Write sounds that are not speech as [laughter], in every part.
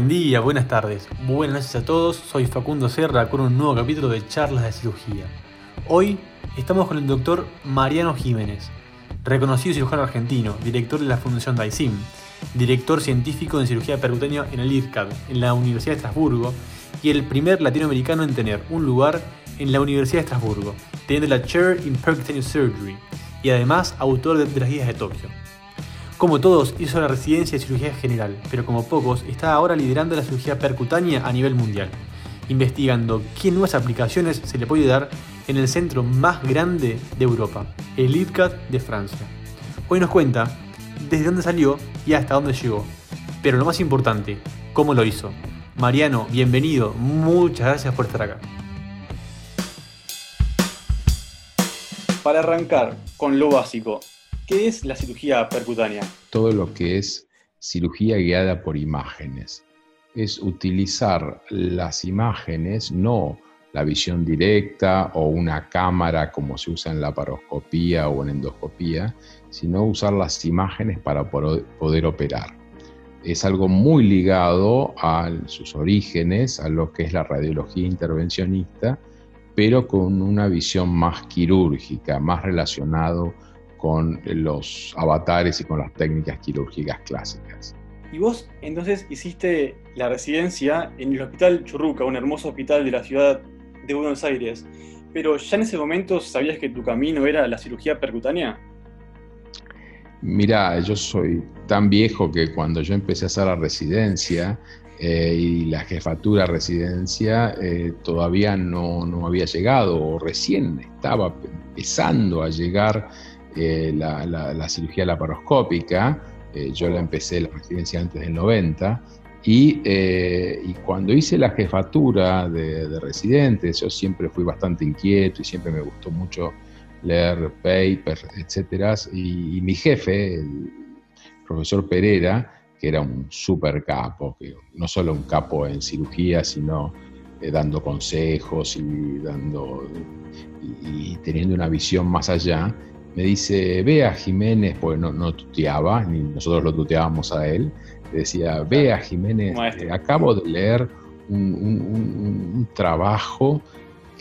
Buen día, buenas tardes, buenas noches a todos. Soy Facundo Serra con un nuevo capítulo de Charlas de Cirugía. Hoy estamos con el doctor Mariano Jiménez, reconocido cirujano argentino, director de la Fundación DAISIM, director científico en cirugía percutánea en el IRCAD, en la Universidad de Estrasburgo, y el primer latinoamericano en tener un lugar en la Universidad de Estrasburgo, teniendo la Chair in Percutaneous Surgery, y además autor de, las guías de Tokio. Como todos, hizo la residencia de cirugía general, pero como pocos, está ahora liderando la cirugía percutánea a nivel mundial, investigando qué nuevas aplicaciones se le puede dar en el centro más grande de Europa, el IRCAD de Francia. Hoy nos cuenta desde dónde salió y hasta dónde llegó, pero lo más importante, cómo lo hizo. Mariano, bienvenido, muchas gracias por estar acá. Para arrancar con lo básico, ¿qué es la cirugía percutánea? Todo lo que es cirugía guiada por imágenes. Es utilizar las imágenes, no la visión directa o una cámara como se usa en la paroscopía o en endoscopía, sino usar las imágenes para poder operar. Es algo muy ligado a sus orígenes, a lo que es la radiología intervencionista, pero con una visión más quirúrgica, más relacionado con los avatares y con las técnicas quirúrgicas clásicas. Y vos entonces hiciste la residencia en el Hospital Churruca, un hermoso hospital de la ciudad de Buenos Aires, pero ya en ese momento sabías que tu camino era la cirugía percutánea? Mira, yo soy tan viejo que cuando yo empecé a hacer la residencia eh, y la jefatura residencia eh, todavía no, no, había llegado o recién estaba empezando a llegar eh, la, cirugía laparoscópica. yo la empecé la residencia antes del 90 eh, y, cuando hice la jefatura de, residentes, yo siempre fui bastante inquieto y siempre me gustó mucho leer papers, etc. Y, mi jefe, el profesor Pereira, que era un super capo, que no solo un capo en cirugía, sino eh, dando consejos y, dando, y, teniendo una visión más allá, me dice, ve a Jiménez, pues no, no tuteaba, ni nosotros lo tuteábamos a él, decía, vea Jiménez, eh, acabo de leer un, trabajo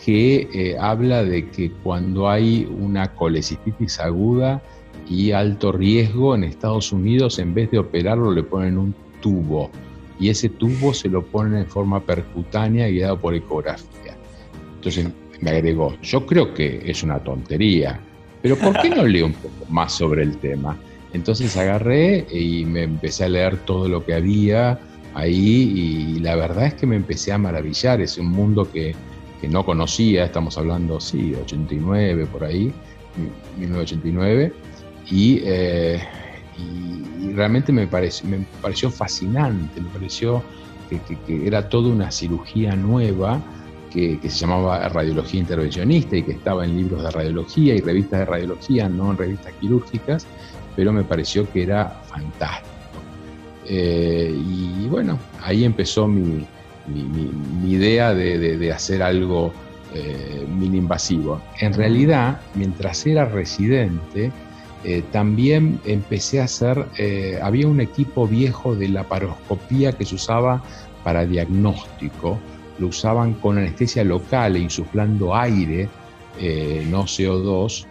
que eh, habla de que cuando hay una colecistitis aguda y alto riesgo en Estados Unidos, en vez de operarlo, le ponen un tubo. Y ese tubo se lo ponen en forma percutánea guiado por ecografía. Entonces me agregó, yo creo que es una tontería, pero ¿por qué no leo un poco más sobre el tema? Entonces agarré y me empecé a leer todo lo que había ahí y la verdad es que me empecé a maravillar. Es un mundo que, no conocía, estamos hablando, sí, 89 por ahí, 1989, eh, y, realmente me pareció, me pareció fascinante, me pareció que, era toda una cirugía nueva. Que, se llamaba radiología intervencionista y que estaba en libros de radiología y revistas de radiología, no en revistas quirúrgicas, pero me pareció que era fantástico. Eh, y bueno, ahí empezó mi, idea de, hacer algo eh, invasivo. En realidad, mientras era residente, eh, también empecé a hacer, eh, había un equipo viejo de la paroscopía que se usaba para diagnóstico, lo usaban con anestesia local e insuflando aire, no CO2,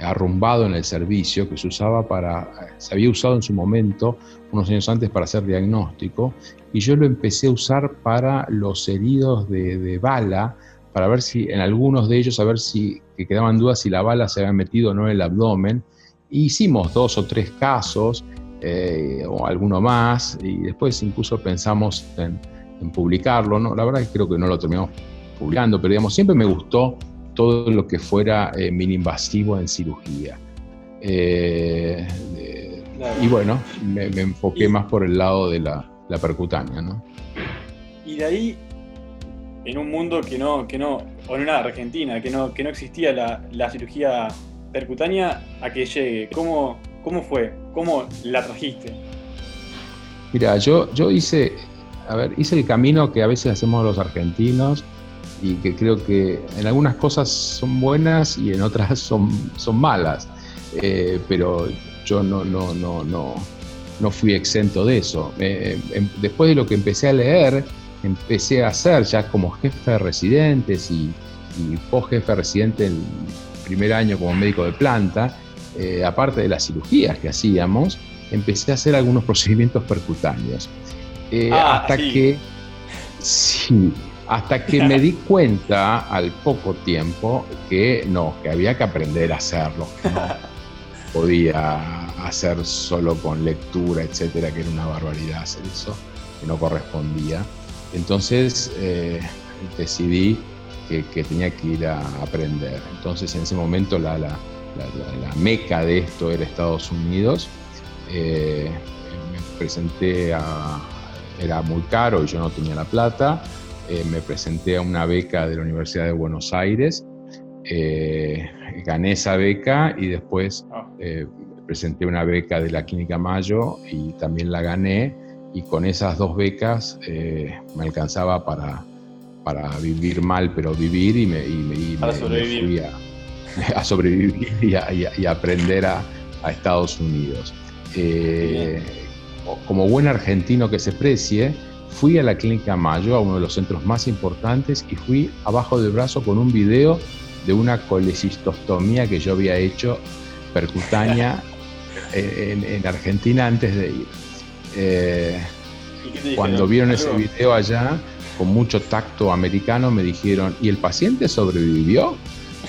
arrumbado en el servicio que se usaba para, se había usado en su momento, unos años antes, para hacer diagnóstico, y yo lo empecé a usar para los heridos de, bala, para ver si, en algunos de ellos, a ver si que quedaban dudas si la bala se había metido o no en el abdomen. hicimos dos o tres casos, eh, o alguno más, y después incluso pensamos en, en publicarlo. ¿no? La verdad es que creo que no lo terminamos publicando, pero digamos, siempre me gustó todo lo que fuera eh, invasivo en cirugía. Eh, y bueno, me, enfoqué más por el lado de la, percutánea. ¿no? Y de ahí, en un mundo que no, que no o en una Argentina, que no, que no existía la, cirugía percutánea, a que llegue, ¿cómo, cómo fue? ¿Cómo la trajiste? Mira, yo, yo hice, a ver, hice el camino que a veces hacemos los argentinos, y que creo que en algunas cosas son buenas y en otras [laughs] son, son malas. Eh, pero yo no, no, no, no, no fui exento de eso. Em, después de lo que empecé a leer, empecé a hacer ya como jefe de residentes y, y post jefe de residente el primer año como médico de planta, eh, aparte de las cirugías que hacíamos, empecé a hacer algunos [laughs] procedimientos percutáneos. Eh, ah, hasta que, sí, hasta que me di cuenta al poco tiempo que no, que había que aprender a hacerlo, que no [laughs] podía hacer solo con lectura, etcétera, que era una barbaridad hacer eso, que no correspondía. Entonces eh, decidí que, tenía que ir a aprender. Entonces en ese momento la, la, meca de esto era Estados Unidos. Eh, me presenté a, era muy caro y yo no tenía la plata. Eh, me presenté a una beca de la Universidad de Buenos Aires. gané esa beca y después ah. presenté una beca de la Clínica Mayo y también la gané y con esas dos becas eh, me alcanzaba para, para vivir mal, pero vivir y me, y fui [laughs] a, sobrevivir y a, aprender a, Estados Unidos. Eh, como buen argentino que se precie, fui a la Clínica Mayo, a uno de los centros más importantes, y fui abajo del brazo con un video de una colecistostomía que yo había hecho percutánea [laughs] en Argentina antes de ir. Eh, cuando vieron ese video allá, con mucho tacto americano, me dijeron, ¿y el paciente sobrevivió?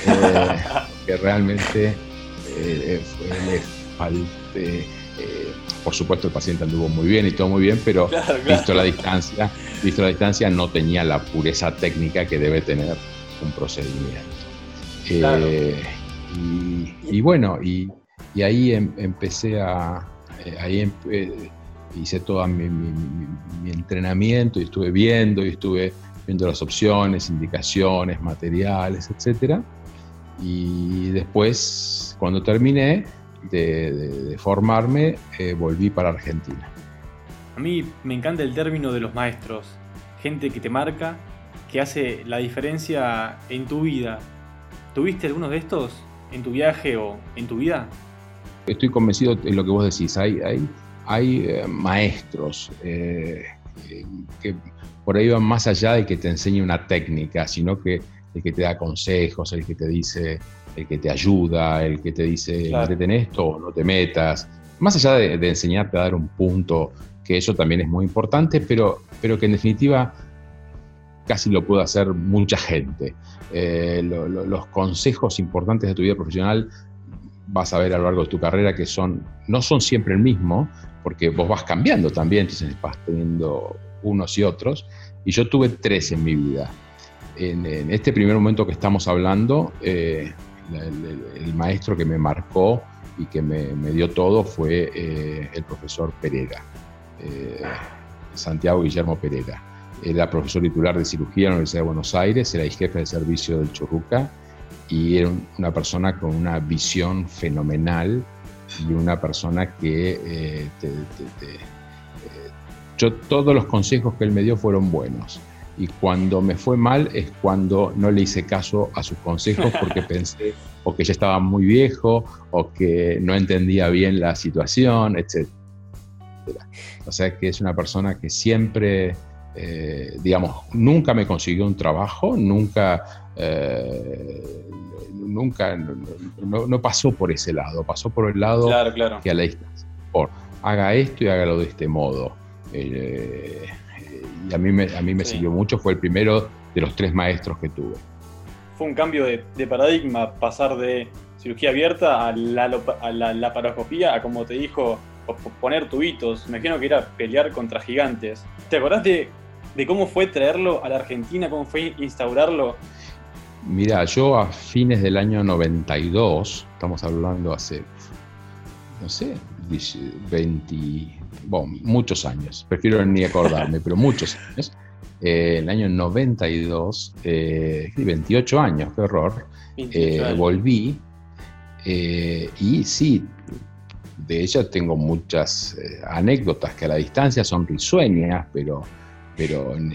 Eh, [laughs] que realmente eh, por supuesto el paciente anduvo muy bien y todo muy bien, pero visto la distancia, visto la distancia no tenía la pureza técnica que debe tener un procedimiento. y, bueno, y, ahí em, empecé a, ahí em, hice todo mi, entrenamiento y estuve viendo y estuve viendo las opciones, indicaciones, materiales, etc. Y después, cuando terminé de, formarme, eh, volví para Argentina. A mí me encanta el término de los maestros, gente que te marca, que hace la diferencia en tu vida. ¿Tuviste algunos de estos en tu viaje o en tu vida? Estoy convencido de lo que vos decís. Hay, hay hay eh, maestros eh, que por ahí van más allá de que te enseñe una técnica, sino que el que te da consejos, el que te dice, el que te ayuda, el que te dice, claro. en esto o no te metas. Más allá de, enseñarte a dar un punto, que eso también es muy importante, pero, pero que en definitiva casi lo puede hacer mucha gente. Eh, los consejos importantes de tu vida profesional vas a ver a lo largo de tu carrera que son, no son siempre el mismo, porque vos vas cambiando también, entonces vas teniendo unos y otros. Y yo tuve tres en mi vida. En, este primer momento que estamos hablando, eh, el, maestro que me marcó y que me, dio todo fue eh, el profesor Pereira, eh, Santiago Guillermo Pereira. Era profesor titular de cirugía en la Universidad de Buenos Aires, era el jefe de servicio del Churruca y era una persona con una visión fenomenal y una persona que eh, eh, yo todos los consejos que él me dio fueron buenos y cuando me fue mal es cuando no le hice caso a sus consejos [laughs] porque pensé o que ya estaba muy viejo o que no entendía bien la situación, etc. O sea que es una persona que siempre, eh, digamos, nunca me consiguió un trabajo, nunca nunca, no, pasó por ese lado, pasó por el lado que a la distancia, por haga esto y hágalo de este modo. Eh, y a mí me, a mí me siguió mucho, fue el primero de los tres maestros que tuve. Fue un cambio de, paradigma, pasar de cirugía abierta a la, a la laparoscopía, a como te dijo, poner tubitos. Me imagino que era pelear contra gigantes. ¿Te acordás de, de cómo fue traerlo a la Argentina, cómo fue instaurarlo? Mira, yo a fines del año 92, estamos hablando hace, no sé, 20, bueno, muchos años, prefiero ni acordarme, pero muchos años. Eh, el año 92, eh, 28 años, qué horror, eh, volví eh, y sí, de ella tengo muchas anécdotas que a la distancia son risueñas, pero, pero en,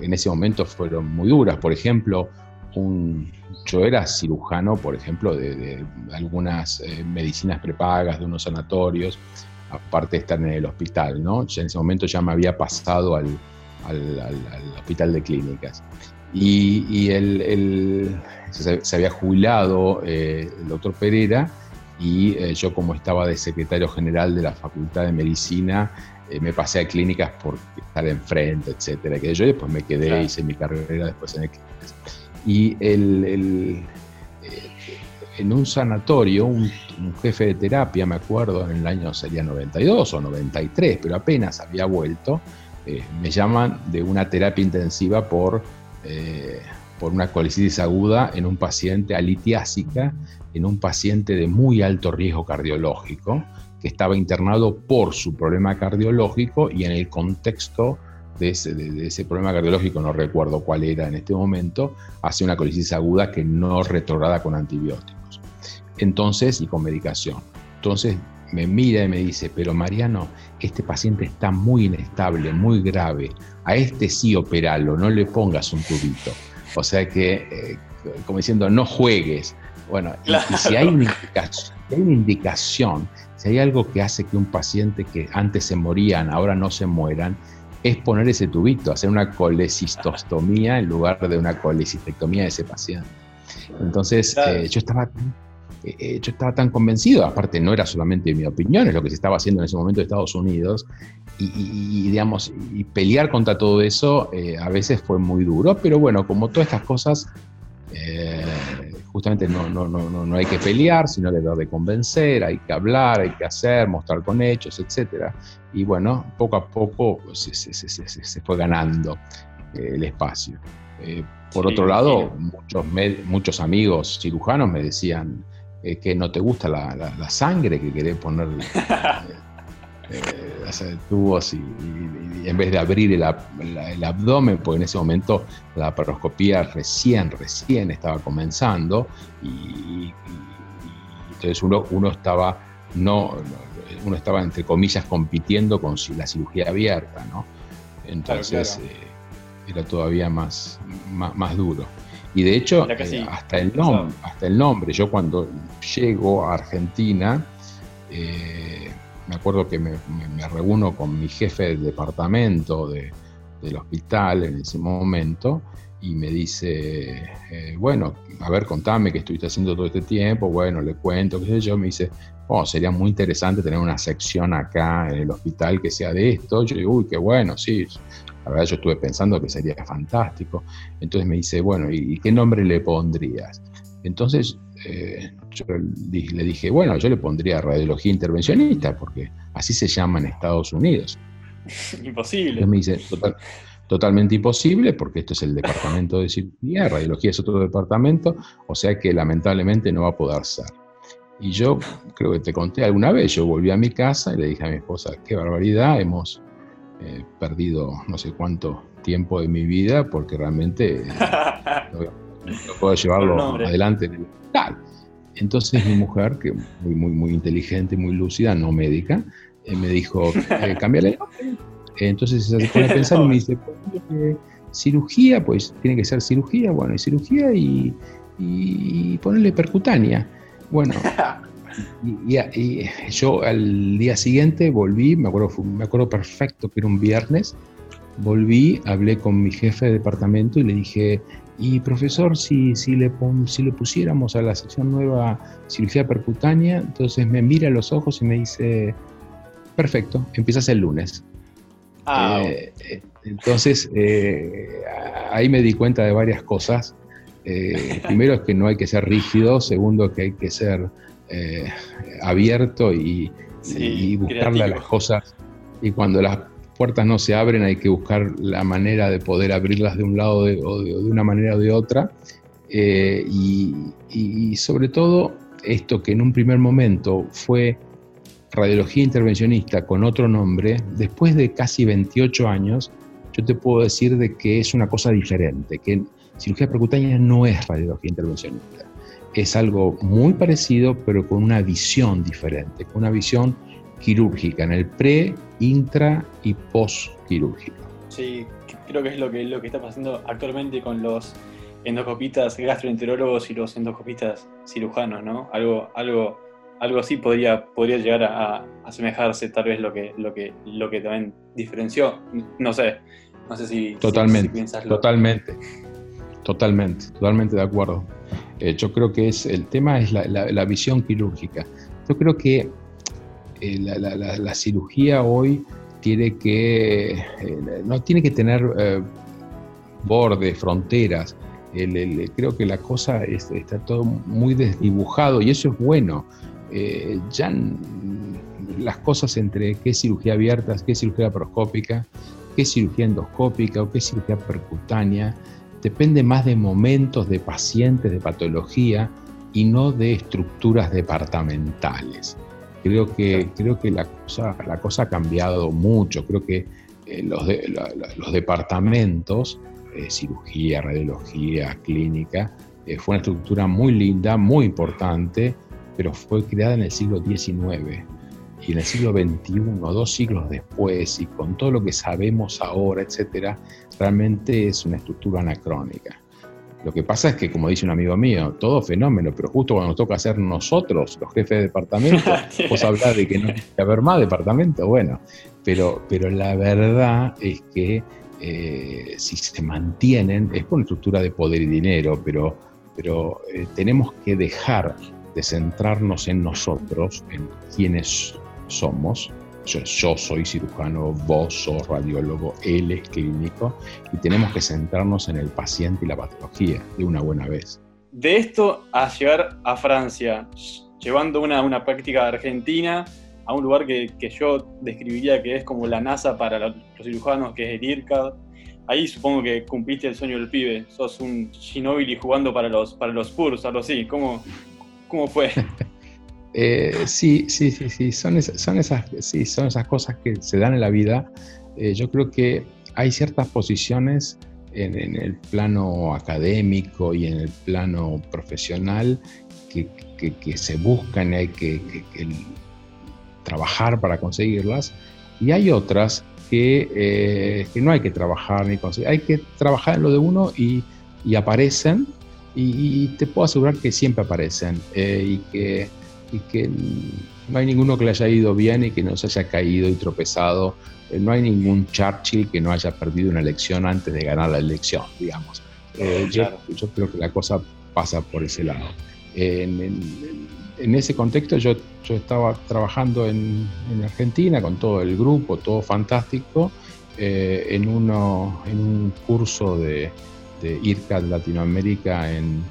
en, ese momento fueron muy duras. Por ejemplo, yo era cirujano, por ejemplo, de, algunas eh, medicinas prepagas, de unos sanatorios. aparte de estar en el hospital, ¿no? en ese momento ya me había pasado al, hospital de clínicas. Y, él, se, había jubilado eh, el doctor Pereira y eh, yo como estaba de secretario general de la Facultad de Medicina, eh, me pasé a clínicas por estar enfrente, etcétera, que yo después me quedé, hice mi carrera después en el clínicas. Y el, en un sanatorio, un, jefe de terapia, me acuerdo, en el año sería 92 o 93, pero apenas había vuelto, eh, me llaman de una terapia intensiva por, eh, por una colicitis aguda en un paciente alitiásica, en un paciente de muy alto riesgo cardiológico, que estaba internado por su problema cardiológico y en el contexto de ese, problema cardiológico, no recuerdo cuál era en este momento, hace una colicitis aguda que no retrograda con antibióticos entonces, y con medicación. Entonces me mira y me dice, pero Mariano, este paciente está muy inestable, muy grave, a este sí operalo, no le pongas un tubito. O sea que, eh, como diciendo, no juegues. Bueno, y, si hay una indicación, hay una indicación, si hay algo que hace que un paciente que antes se morían, ahora no se mueran, es poner ese tubito, hacer una colecistostomía en lugar de una colecistectomía de ese paciente. Entonces, eh, yo estaba eh, yo estaba tan convencido, aparte no era solamente mi opinión, es lo que se estaba haciendo en ese momento en Estados Unidos, y, digamos, y pelear contra todo eso eh, a veces fue muy duro, pero bueno, como todas estas cosas, justamente no, no, no, no, hay que pelear, sino que que convencer, hay que hablar, hay que hacer, mostrar con hechos, etc. Y bueno, poco a poco se, se, se, se fue ganando el espacio. por otro lado, muchos, muchos amigos cirujanos me decían, eh, que no te gusta la, sangre, que querés poner [laughs] eh, eh tubos y, en vez de abrir el, abdomen, porque en ese momento la paroscopía recién, recién estaba comenzando y, entonces uno, uno estaba no, uno estaba entre comillas compitiendo con la cirugía abierta, ¿no? Entonces eh, era todavía más, más duro. Y de hecho, eh, hasta, el nombre, hasta el nombre, yo cuando llego a Argentina, eh, me acuerdo que me, reúno con mi jefe del departamento del hospital en ese momento y me dice, eh, bueno, a ver, contame qué estuviste haciendo todo este tiempo, bueno, le cuento, qué sé yo, me dice, oh, sería muy interesante tener una sección acá en el hospital que sea de esto. Yo digo, uy, qué bueno, sí, la verdad yo estuve pensando que sería fantástico. Entonces me dice, bueno, ¿y, qué nombre le pondrías? Entonces eh, yo le dije, bueno, yo le pondría radiología intervencionista, porque así se llama en Estados Unidos. [laughs] Imposible. Entonces me dice, totalmente imposible, porque esto es el departamento de cirugía, radiología es otro departamento, o sea que lamentablemente no va a poder ser. Y yo creo que te conté alguna vez, yo volví a mi casa y le dije a mi esposa, qué barbaridad, hemos He perdido no sé cuánto tiempo de mi vida porque realmente [laughs] no, puedo llevarlo adelante en el hospital. Entonces mi mujer, que muy, muy, muy inteligente, muy lúcida, no médica, eh, me dijo, eh, [laughs] cambiale Entonces se pone a [laughs] pensar y me dice, cirugía, pues tiene que ser cirugía, bueno, y cirugía y, y ponerle percutánea. Bueno, [laughs] Y, yo al día siguiente volví, me acuerdo, me acuerdo perfecto que era un viernes, volví, hablé con mi jefe de departamento y le dije, y profesor, si, si, le, si le pusiéramos a la sección nueva cirugía percutánea, entonces me mira a los ojos y me dice, perfecto, empiezas el lunes. Ah, eh, eh, entonces, eh, ahí me di cuenta de varias cosas. [laughs] primero es que no hay que ser rígido, segundo que hay que ser eh, abierto y, buscarle a las cosas. Y cuando las puertas no se abren hay que buscar la manera de poder abrirlas de un lado o de, una manera o de otra. Eh, y, sobre todo esto que en un primer momento fue radiología intervencionista con otro nombre, después de casi 28 años, yo te puedo decir de que es una cosa diferente, que cirugía percutánea no es radiología intervencionista es algo muy parecido, pero con una visión diferente, con una visión quirúrgica, en el pre, intra y post quirúrgico. Sí, creo que es lo que, lo que está pasando actualmente con los endoscopistas gastroenterólogos y los endoscopistas cirujanos, ¿no? Algo, algo, algo así podría, podría llegar a, asemejarse tal vez lo que, lo, que, lo que también diferenció. No sé, no sé si, totalmente, Totalmente, totalmente, totalmente de acuerdo. Eh, yo creo que es, el tema es la, visión quirúrgica. Yo creo que eh, la, cirugía hoy tiene que, eh, no tiene que tener bordes, fronteras. creo que la cosa está todo muy desdibujado y eso es bueno. Eh, ya las cosas entre qué cirugía abierta, qué cirugía laparoscópica, qué cirugía endoscópica o qué cirugía percutánea, depende más de momentos, de pacientes, de patología y no de estructuras departamentales. Creo que, creo que la, cosa, la cosa ha cambiado mucho. Creo que eh, los, los, departamentos, eh, cirugía, radiología, clínica, fue una estructura muy linda, muy importante, pero fue creada en el siglo XIX y en el siglo XXI, dos siglos después, y con todo lo que sabemos ahora, etcétera, realmente es una estructura anacrónica. Lo que pasa es que, como dice un amigo mío, todo fenómeno, pero justo cuando nos toca ser nosotros, los jefes de departamento, [laughs] vos hablar de que no hay que haber más departamento, bueno, pero, pero la verdad es que eh, si se mantienen, es por una estructura de poder y dinero, pero, pero eh, tenemos que dejar de centrarnos en nosotros, en quienes somos. Yo, soy cirujano, vos sos radiólogo, él es clínico y tenemos que centrarnos en el paciente y la patología de una buena vez. De esto a llegar a Francia, llevando una, una práctica argentina a un lugar que, que, yo describiría que es como la NASA para los cirujanos, que es el IRCAD. Ahí supongo que cumpliste el sueño del pibe, sos un Ginobili jugando para los, para los Spurs, algo así. ¿Cómo, ¿Cómo fue? [laughs] Eh, sí, sí, sí, sí. Son, esas, son, esas, sí, son esas cosas que se dan en la vida. Eh, yo creo que hay ciertas posiciones en, el plano académico y en el plano profesional que, se buscan y hay que, trabajar para conseguirlas. Y hay otras que, eh, no hay que trabajar ni conseguir. Hay que trabajar en lo de uno y, y aparecen y, te puedo asegurar que siempre aparecen eh, y, que, y, que, no hay ninguno que le haya ido bien y que no se haya caído y tropezado. Eh, no hay ningún Churchill que no haya perdido una elección antes de ganar la elección, digamos. Eh, yo, yo, creo que la cosa pasa por ese lado. En, en, ese contexto yo, yo estaba trabajando en, en, Argentina con todo el grupo, todo fantástico, en, uno, en un curso de, de Latinoamérica en,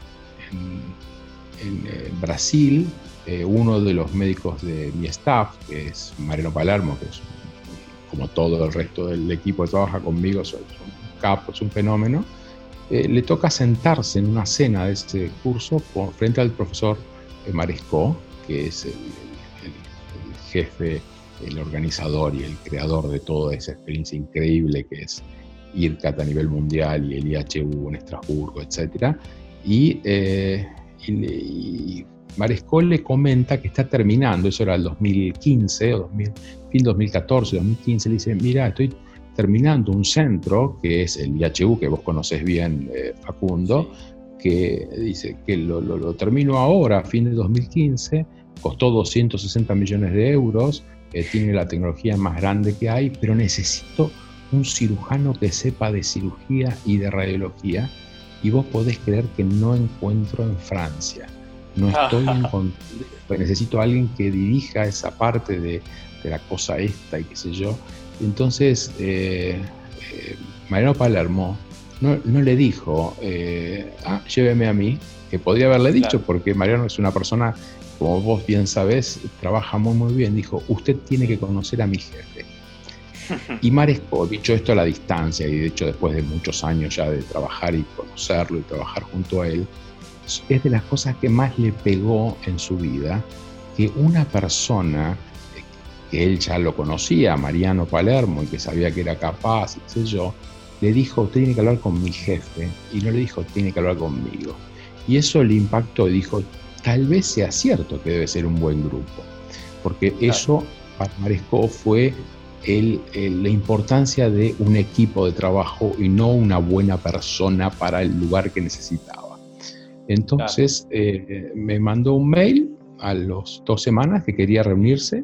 en, eh, Brasil, eh, uno de los médicos de mi staff, que es Mariano Palermo, que es como todo el resto del equipo que trabaja conmigo, es un capo, es un fenómeno, eh, le toca sentarse en una cena de este curso frente al profesor Maresco, que es el, el jefe, el organizador y el creador de toda esa experiencia increíble que es IRCAT a nivel mundial y el IHU en Estrasburgo, etc. Y, eh, y, le comenta que está terminando, eso era el 2015 o 2000, fin 2014, 2015, le dice, mira, estoy terminando un centro, que es el IHU, que vos conocés bien, eh, Facundo, que dice que lo, lo, termino ahora, a fin de 2015, costó 260 millones de euros, eh, tiene la tecnología más grande que hay, pero necesito un cirujano que sepa de cirugía y de radiología y vos podés creer que no encuentro en Francia. No estoy en [laughs] pues necesito a alguien que dirija esa parte de, la cosa esta y qué sé yo. Entonces, eh, eh, Mariano Palermo no, le dijo, eh, ah, lléveme a mí, que podría haberle dicho, porque Mariano es una persona, como vos bien sabés, trabaja muy, muy bien. Dijo, usted tiene que conocer a mi jefe. [laughs] Y Maresco, dicho esto a la distancia, y de hecho después de muchos años ya de trabajar y conocerlo y trabajar junto a él, es de las cosas que más le pegó en su vida, que una persona que él ya lo conocía, Mariano Palermo, y que sabía que era capaz, y sé yo, le dijo, usted tiene que hablar con mi jefe, y no le dijo, tiene que hablar conmigo. Y eso le impactó y dijo, tal vez sea cierto que debe ser un buen grupo, porque eso para Maresco fue la importancia de un equipo de trabajo y no una buena persona para el lugar que necesitaba. Entonces eh, me mandó un mail a las dos semanas que quería reunirse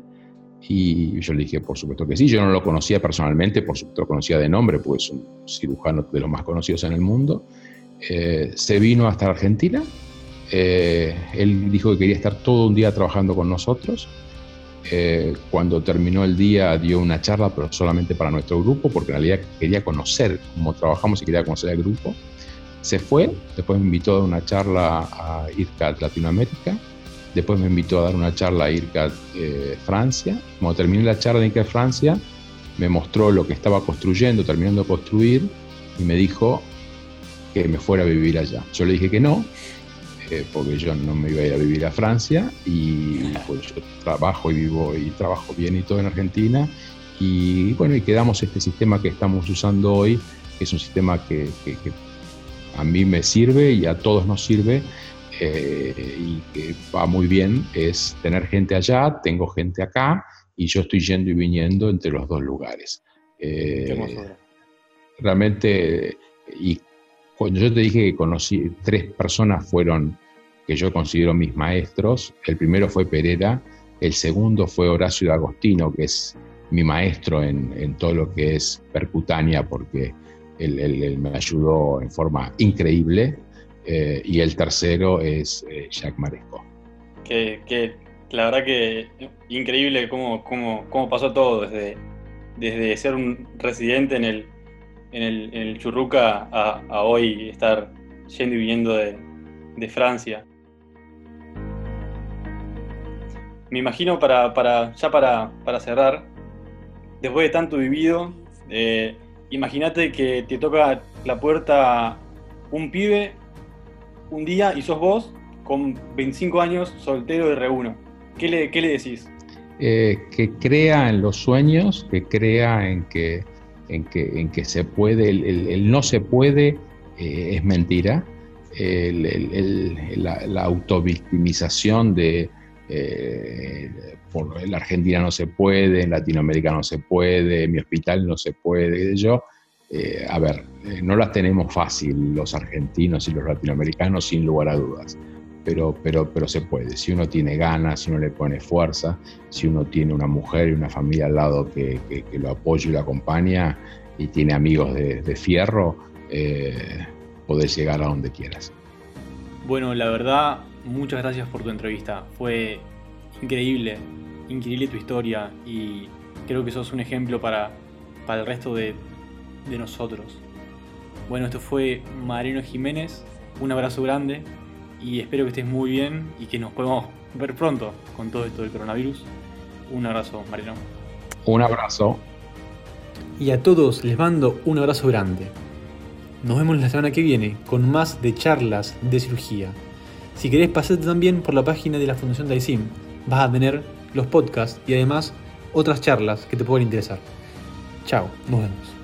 y yo le dije, por supuesto que sí. Yo no lo conocía personalmente, por supuesto lo conocía de nombre, porque es un cirujano de los más conocidos en el mundo. Eh, se vino hasta Argentina. Eh, él dijo que quería estar todo un día trabajando con nosotros. Eh, cuando terminó el día dio una charla, pero solamente para nuestro grupo, porque en realidad quería conocer cómo trabajamos y quería conocer el grupo. Se fue, después me invitó a una charla a IRCAD Latinoamérica Después me invitó a dar una charla a IRCAD eh, Francia. Cuando terminé la charla en IRCAD Francia, me mostró lo que estaba construyendo, terminando de construir, y me dijo que me fuera a vivir allá. Yo le dije que no, eh, porque yo no me iba a ir a vivir a Francia, y pues yo trabajo y vivo y trabajo bien y todo en Argentina. Y bueno, y quedamos este sistema que estamos usando hoy, que es un sistema que a mí me sirve y a todos nos sirve eh, y que va muy bien es tener gente allá, tengo gente acá y yo estoy yendo y viniendo entre los dos lugares. Eh, realmente, y cuando yo te dije que conocí, tres personas fueron que yo considero mis maestros, el primero fue Pereira, el segundo fue Horacio de Agostino, que es mi maestro en, en todo lo que es percutánea, porque él, me ayudó en forma increíble. Eh, y el tercero es eh, Jacques Maresco. Que, la verdad que increíble cómo, cómo, cómo pasó todo, desde, desde ser un residente en el, en el, en el Churruca a, hoy estar yendo y viniendo de, de Francia. Me imagino para, para ya para, para, cerrar, después de tanto vivido, eh, imagínate que te toca la puerta un pibe un día y sos vos con 25 años soltero de R1. ¿Qué le, qué le decís? Eh, que crea en los sueños, que crea en que, en que, en que se puede, el, no se puede eh, es mentira. la, autovictimización de eh, por la Argentina no se puede, en Latinoamérica no se puede, mi hospital no se puede. Yo eh, a ver, eh, no las tenemos fácil los argentinos y los latinoamericanos sin lugar a dudas, pero, pero, pero se puede. Si uno tiene ganas, si uno le pone fuerza, si uno tiene una mujer y una familia al lado que, lo apoya y lo acompaña y tiene amigos de, fierro, eh, podés llegar a donde quieras. Bueno, la verdad, muchas gracias por tu entrevista. Fue increíble, increíble tu historia y creo que sos un ejemplo para, para el resto de de nosotros. Bueno, esto fue Mariano Jiménez. Un abrazo grande y espero que estés muy bien y que nos podamos ver pronto con todo esto del coronavirus. Un abrazo, Mariano. Un abrazo. Y a todos les mando un abrazo grande. Nos vemos la semana que viene con más de charlas de cirugía. Si querés pasarte también por la página de la Fundación Daisim, vas a tener los podcasts y además otras charlas que te pueden interesar. Chao, nos vemos.